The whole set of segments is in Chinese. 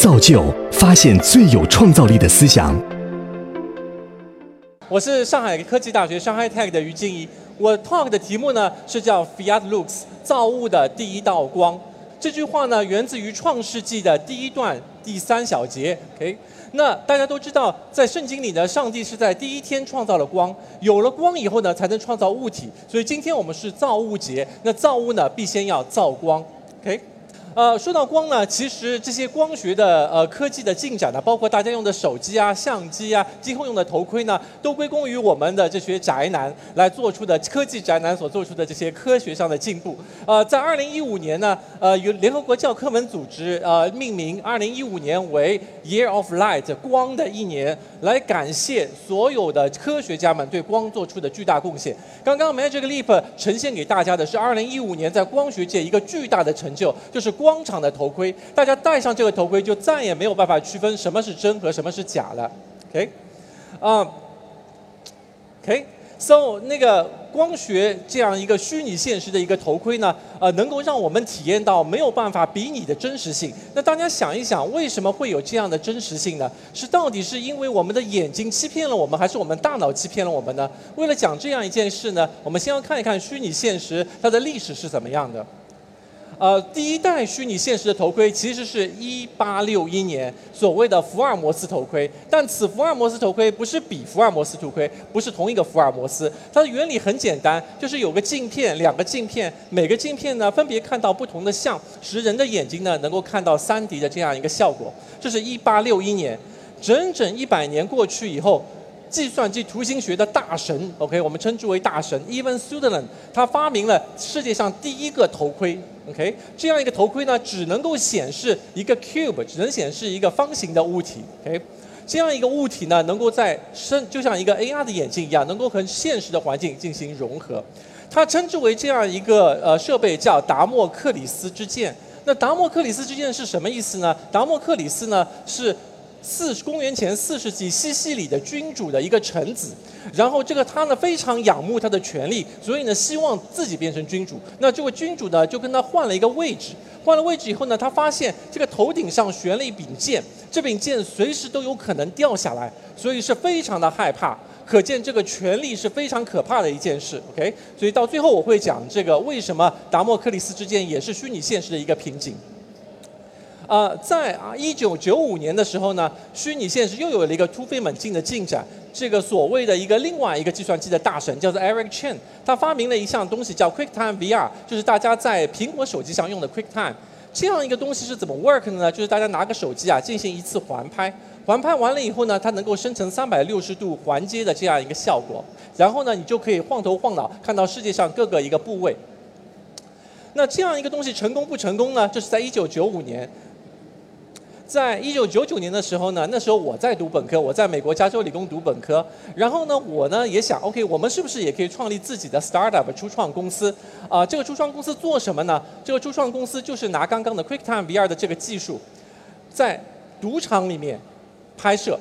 造就发现最有创造力的思想。我是上海科技大学上海 Tech 的于静怡。我 talk 的题目呢是叫 Fiat Lux，造物的第一道光。这句话呢源自于创世纪的第一段第三小节。OK，那大家都知道，在圣经里呢，上帝是在第一天创造了光，有了光以后呢，才能创造物体。所以今天我们是造物节，那造物呢必先要造光。OK。呃，说到光呢，其实这些光学的呃科技的进展呢，包括大家用的手机啊、相机啊，今后用的头盔呢，都归功于我们的这些宅男来做出的科技宅男所做出的这些科学上的进步。呃，在二零一五年呢，呃，由联合国教科文组织呃命名二零一五年为 Year of Light 光的一年，来感谢所有的科学家们对光做出的巨大贡献。刚刚 Magic Leap 呈现给大家的是二零一五年在光学界一个巨大的成就，就是。光场的头盔，大家戴上这个头盔就再也没有办法区分什么是真和什么是假了。OK，啊，OK，So 那个光学这样一个虚拟现实的一个头盔呢，呃，能够让我们体验到没有办法比拟的真实性。那大家想一想，为什么会有这样的真实性呢？是到底是因为我们的眼睛欺骗了我们，还是我们大脑欺骗了我们呢？为了讲这样一件事呢，我们先要看一看虚拟现实它的历史是怎么样的。呃，第一代虚拟现实的头盔其实是一八六一年所谓的福尔摩斯头盔，但此福尔摩斯头盔不是比福尔摩斯头盔，不是同一个福尔摩斯。它的原理很简单，就是有个镜片，两个镜片，每个镜片呢分别看到不同的像，使人的眼睛呢能够看到三 D 的这样一个效果。这是一八六一年，整整一百年过去以后。计算机图形学的大神，OK，我们称之为大神，Even Sutherland，他发明了世界上第一个头盔，OK，这样一个头盔呢，只能够显示一个 cube，只能显示一个方形的物体，OK，这样一个物体呢，能够在身就像一个 AR 的眼镜一样，能够和现实的环境进行融合。他称之为这样一个呃设备叫达莫克里斯之剑。那达莫克里斯之剑是什么意思呢？达莫克里斯呢是。四公元前四世纪，西西里的君主的一个臣子，然后这个他呢非常仰慕他的权力，所以呢希望自己变成君主。那这位君主呢就跟他换了一个位置，换了位置以后呢，他发现这个头顶上悬了一柄剑，这柄剑随时都有可能掉下来，所以是非常的害怕。可见这个权力是非常可怕的一件事。OK，所以到最后我会讲这个为什么达莫克里斯之剑也是虚拟现实的一个瓶颈。呃，在啊一九九五年的时候呢，虚拟现实又有了一个突飞猛进的进展。这个所谓的一个另外一个计算机的大神叫做 Eric Chen，他发明了一项东西叫 QuickTime VR，就是大家在苹果手机上用的 QuickTime。这样一个东西是怎么 work 的呢？就是大家拿个手机啊，进行一次环拍，环拍完了以后呢，它能够生成三百六十度环接的这样一个效果。然后呢，你就可以晃头晃脑，看到世界上各个一个部位。那这样一个东西成功不成功呢？这是在一九九五年。在一九九九年的时候呢，那时候我在读本科，我在美国加州理工读本科。然后呢，我呢也想，OK，我们是不是也可以创立自己的 startup 初创公司？啊，这个初创公司做什么呢？这个初创公司就是拿刚刚的 QuickTime VR 的这个技术，在赌场里面拍摄，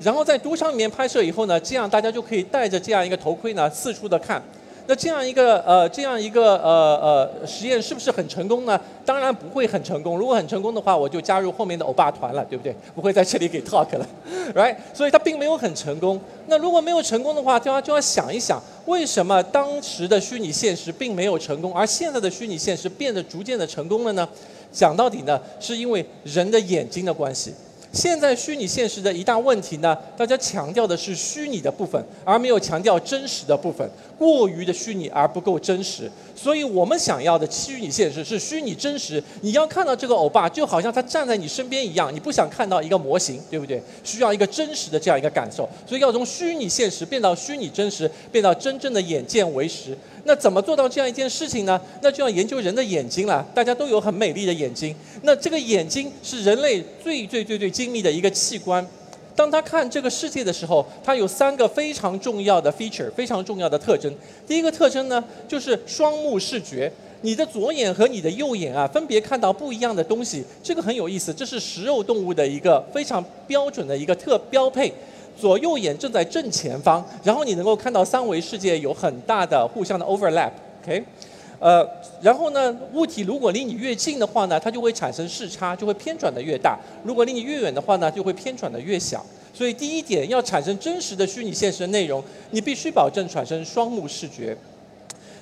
然后在赌场里面拍摄以后呢，这样大家就可以戴着这样一个头盔呢，四处的看。那这样一个呃，这样一个呃呃实验是不是很成功呢？当然不会很成功。如果很成功的话，我就加入后面的欧巴团了，对不对？不会在这里给 talk 了，right？所以它并没有很成功。那如果没有成功的话，就要就要想一想，为什么当时的虚拟现实并没有成功，而现在的虚拟现实变得逐渐的成功了呢？讲到底呢，是因为人的眼睛的关系。现在虚拟现实的一大问题呢，大家强调的是虚拟的部分，而没有强调真实的部分，过于的虚拟而不够真实。所以我们想要的虚拟现实是虚拟真实，你要看到这个欧巴，就好像他站在你身边一样，你不想看到一个模型，对不对？需要一个真实的这样一个感受，所以要从虚拟现实变到虚拟真实，变到真正的眼见为实。那怎么做到这样一件事情呢？那就要研究人的眼睛了。大家都有很美丽的眼睛，那这个眼睛是人类最最最最精密的一个器官。当他看这个世界的时候，他有三个非常重要的 feature，非常重要的特征。第一个特征呢，就是双目视觉。你的左眼和你的右眼啊，分别看到不一样的东西，这个很有意思。这是食肉动物的一个非常标准的一个特标配。左右眼正在正前方，然后你能够看到三维世界有很大的互相的 overlap，OK，呃，然后呢，物体如果离你越近的话呢，它就会产生视差，就会偏转的越大；如果离你越远的话呢，就会偏转的越小。所以第一点，要产生真实的虚拟现实的内容，你必须保证产生双目视觉。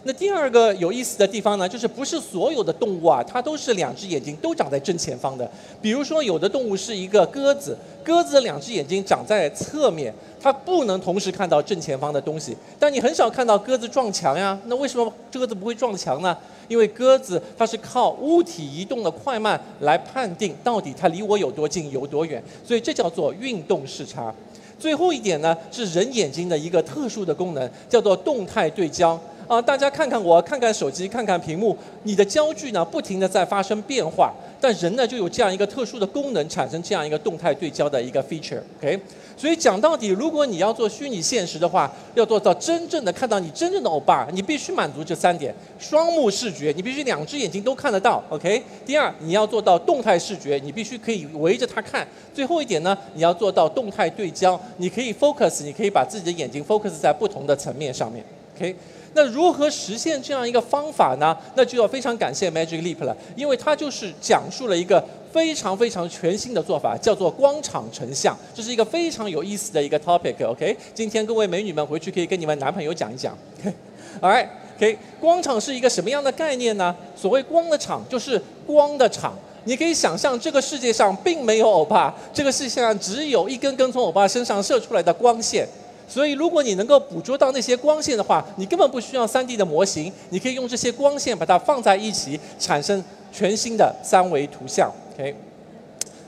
那第二个有意思的地方呢，就是不是所有的动物啊，它都是两只眼睛都长在正前方的。比如说，有的动物是一个鸽子，鸽子的两只眼睛长在侧面，它不能同时看到正前方的东西。但你很少看到鸽子撞墙呀，那为什么鸽子不会撞墙呢？因为鸽子它是靠物体移动的快慢来判定到底它离我有多近、有多远，所以这叫做运动视差。最后一点呢，是人眼睛的一个特殊的功能，叫做动态对焦。啊，大家看看我，看看手机，看看屏幕，你的焦距呢不停的在发生变化，但人呢就有这样一个特殊的功能，产生这样一个动态对焦的一个 feature，OK？所以讲到底，如果你要做虚拟现实的话，要做到真正的看到你真正的欧巴，你必须满足这三点：双目视觉，你必须两只眼睛都看得到，OK？第二，你要做到动态视觉，你必须可以围着它看；最后一点呢，你要做到动态对焦，你可以 focus，你可以把自己的眼睛 focus 在不同的层面上面，OK？那如何实现这样一个方法呢？那就要非常感谢 Magic Leap 了，因为它就是讲述了一个非常非常全新的做法，叫做光场成像。这是一个非常有意思的一个 topic，OK？今天各位美女们回去可以跟你们男朋友讲一讲。Alright，OK？光场是一个什么样的概念呢？所谓光的场，就是光的场。你可以想象，这个世界上并没有欧巴，这个世界上只有一根根从欧巴身上射出来的光线。所以，如果你能够捕捉到那些光线的话，你根本不需要 3D 的模型，你可以用这些光线把它放在一起，产生全新的三维图像。OK，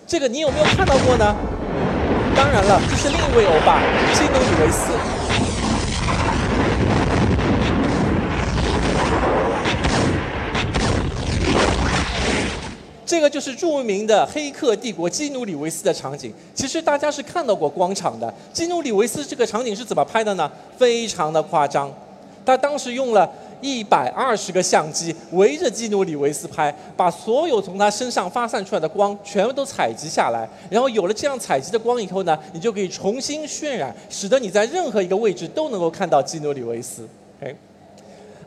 这个你有没有看到过呢？当然了，这是另一位欧巴基努里维斯。这个就是著名的《黑客帝国》基努里维斯的场景。其实大家是看到过光场的。基努里维斯这个场景是怎么拍的呢？非常的夸张。他当时用了一百二十个相机围着基努里维斯拍，把所有从他身上发散出来的光全部都采集下来。然后有了这样采集的光以后呢，你就可以重新渲染，使得你在任何一个位置都能够看到基努里维斯。OK，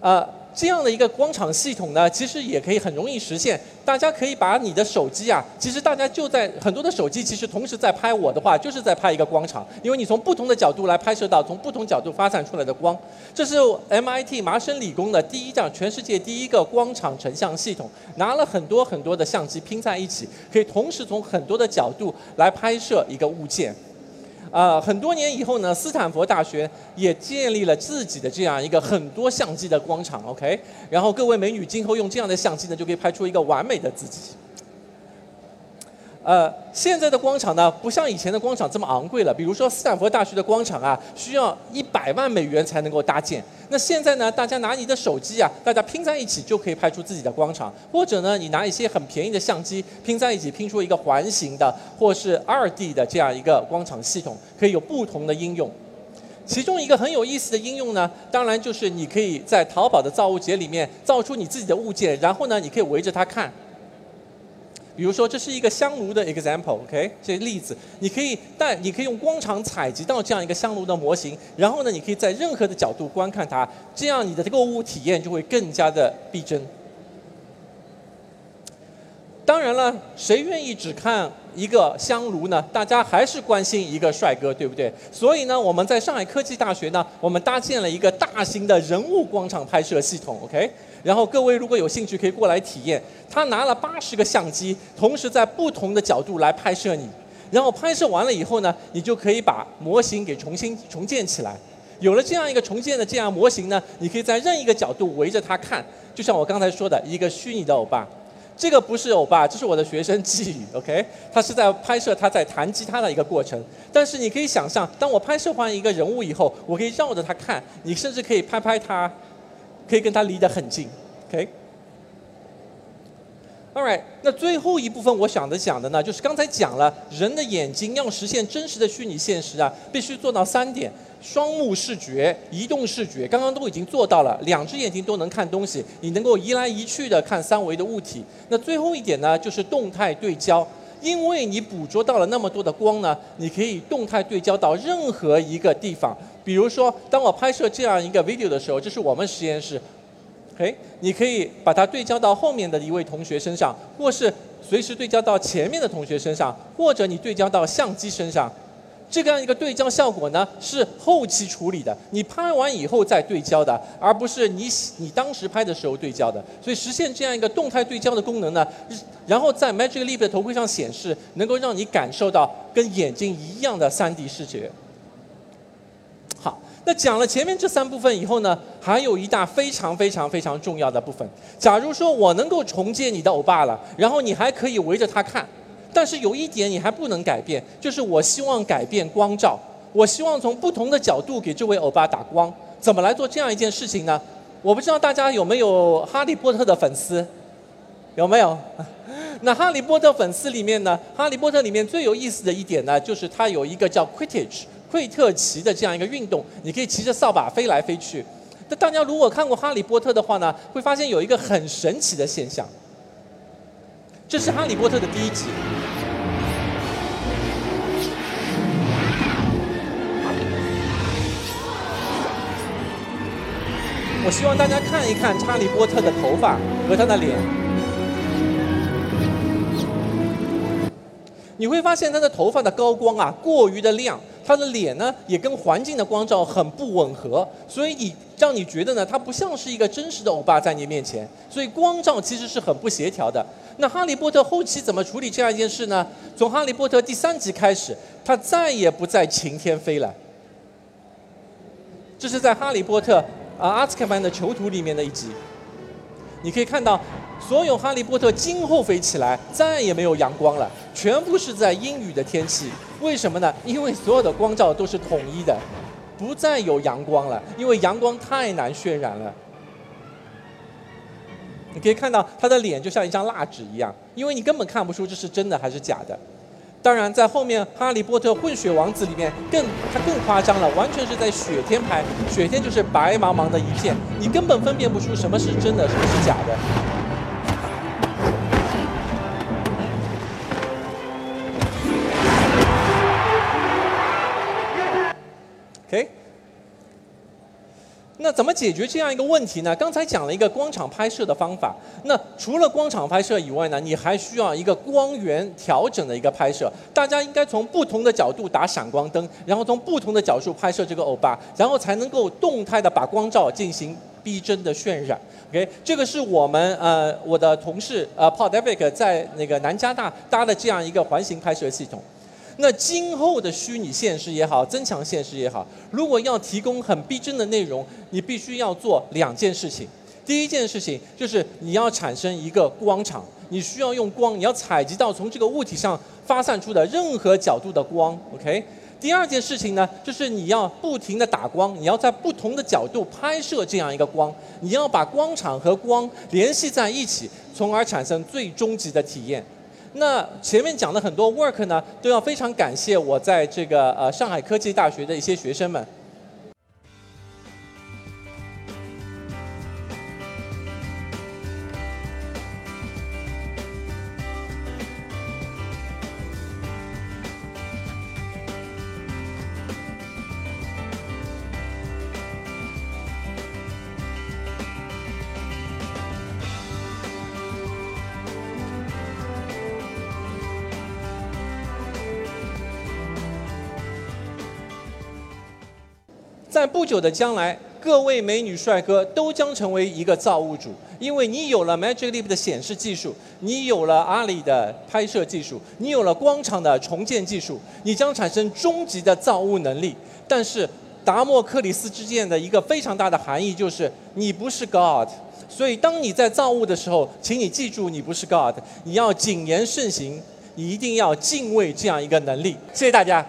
啊。这样的一个光场系统呢，其实也可以很容易实现。大家可以把你的手机啊，其实大家就在很多的手机，其实同时在拍我的话，就是在拍一个光场，因为你从不同的角度来拍摄到从不同角度发散出来的光。这是 MIT 麻省理工的第一张全世界第一个光场成像系统，拿了很多很多的相机拼在一起，可以同时从很多的角度来拍摄一个物件。啊，很多年以后呢，斯坦福大学也建立了自己的这样一个很多相机的广场，OK。然后各位美女今后用这样的相机呢，就可以拍出一个完美的自己。呃，现在的光场呢，不像以前的光场这么昂贵了。比如说斯坦福大学的光场啊，需要一百万美元才能够搭建。那现在呢，大家拿你的手机啊，大家拼在一起就可以拍出自己的光场。或者呢，你拿一些很便宜的相机拼在一起，拼出一个环形的或是二 D 的这样一个光场系统，可以有不同的应用。其中一个很有意思的应用呢，当然就是你可以在淘宝的造物节里面造出你自己的物件，然后呢，你可以围着它看。比如说，这是一个香炉的 example，OK，这例子，你可以带，你可以用光场采集到这样一个香炉的模型，然后呢，你可以在任何的角度观看它，这样你的购物体验就会更加的逼真。当然了，谁愿意只看一个香炉呢？大家还是关心一个帅哥，对不对？所以呢，我们在上海科技大学呢，我们搭建了一个大型的人物光场拍摄系统，OK。然后各位如果有兴趣，可以过来体验。他拿了八十个相机，同时在不同的角度来拍摄你。然后拍摄完了以后呢，你就可以把模型给重新重建起来。有了这样一个重建的这样模型呢，你可以在任意一个角度围着它看，就像我刚才说的一个虚拟的欧巴。这个不是欧巴，这是我的学生季宇，OK？他是在拍摄他在弹吉他的一个过程。但是你可以想象，当我拍摄完一个人物以后，我可以绕着他看，你甚至可以拍拍他。可以跟它离得很近，OK。All right，那最后一部分我想的讲的呢，就是刚才讲了，人的眼睛要实现真实的虚拟现实啊，必须做到三点：双目视觉、移动视觉，刚刚都已经做到了，两只眼睛都能看东西，你能够移来移去的看三维的物体。那最后一点呢，就是动态对焦，因为你捕捉到了那么多的光呢，你可以动态对焦到任何一个地方。比如说，当我拍摄这样一个 video 的时候，这是我们实验室。OK，你可以把它对焦到后面的一位同学身上，或是随时对焦到前面的同学身上，或者你对焦到相机身上。这个样一个对焦效果呢，是后期处理的，你拍完以后再对焦的，而不是你你当时拍的时候对焦的。所以实现这样一个动态对焦的功能呢，然后在 Magic Leap 的头盔上显示，能够让你感受到跟眼睛一样的 3D 视觉。好，那讲了前面这三部分以后呢，还有一大非常非常非常重要的部分。假如说我能够重建你的欧巴了，然后你还可以围着他看。但是有一点你还不能改变，就是我希望改变光照，我希望从不同的角度给这位欧巴打光。怎么来做这样一件事情呢？我不知道大家有没有哈利波特的粉丝，有没有？那哈利波特粉丝里面呢，哈利波特里面最有意思的一点呢，就是它有一个叫 Quidditch 惠特奇的这样一个运动，你可以骑着扫把飞来飞去。那大家如果看过哈利波特的话呢，会发现有一个很神奇的现象。这是《哈利波特》的第一集。我希望大家看一看哈利波特的头发和他的脸，你会发现他的头发的高光啊过于的亮。他的脸呢，也跟环境的光照很不吻合，所以你让你觉得呢，他不像是一个真实的欧巴在你面前，所以光照其实是很不协调的。那哈利波特后期怎么处理这样一件事呢？从哈利波特第三集开始，他再也不在晴天飞了。这是在哈利波特啊阿兹卡班的囚徒里面的一集，你可以看到。所有哈利波特今后飞起来再也没有阳光了，全部是在阴雨的天气。为什么呢？因为所有的光照都是统一的，不再有阳光了，因为阳光太难渲染了。你可以看到他的脸就像一张蜡纸一样，因为你根本看不出这是真的还是假的。当然，在后面《哈利波特混血王子》里面更他更夸张了，完全是在雪天拍，雪天就是白茫茫的一片，你根本分辨不出什么是真的，什么是假的。OK，那怎么解决这样一个问题呢？刚才讲了一个光场拍摄的方法。那除了光场拍摄以外呢，你还需要一个光源调整的一个拍摄。大家应该从不同的角度打闪光灯，然后从不同的角度拍摄这个欧巴，然后才能够动态的把光照进行逼真的渲染。OK，这个是我们呃我的同事呃 Paul Davick 在那个南加大搭的这样一个环形拍摄系统。那今后的虚拟现实也好，增强现实也好，如果要提供很逼真的内容，你必须要做两件事情。第一件事情就是你要产生一个光场，你需要用光，你要采集到从这个物体上发散出的任何角度的光。OK。第二件事情呢，就是你要不停的打光，你要在不同的角度拍摄这样一个光，你要把光场和光联系在一起，从而产生最终极的体验。那前面讲的很多 work 呢，都要非常感谢我在这个呃上海科技大学的一些学生们。在不久的将来，各位美女帅哥都将成为一个造物主，因为你有了 Magic Leap 的显示技术，你有了阿里的拍摄技术，你有了光场的重建技术，你将产生终极的造物能力。但是，达摩克里斯之剑的一个非常大的含义就是，你不是 God。所以，当你在造物的时候，请你记住，你不是 God，你要谨言慎行，你一定要敬畏这样一个能力。谢谢大家。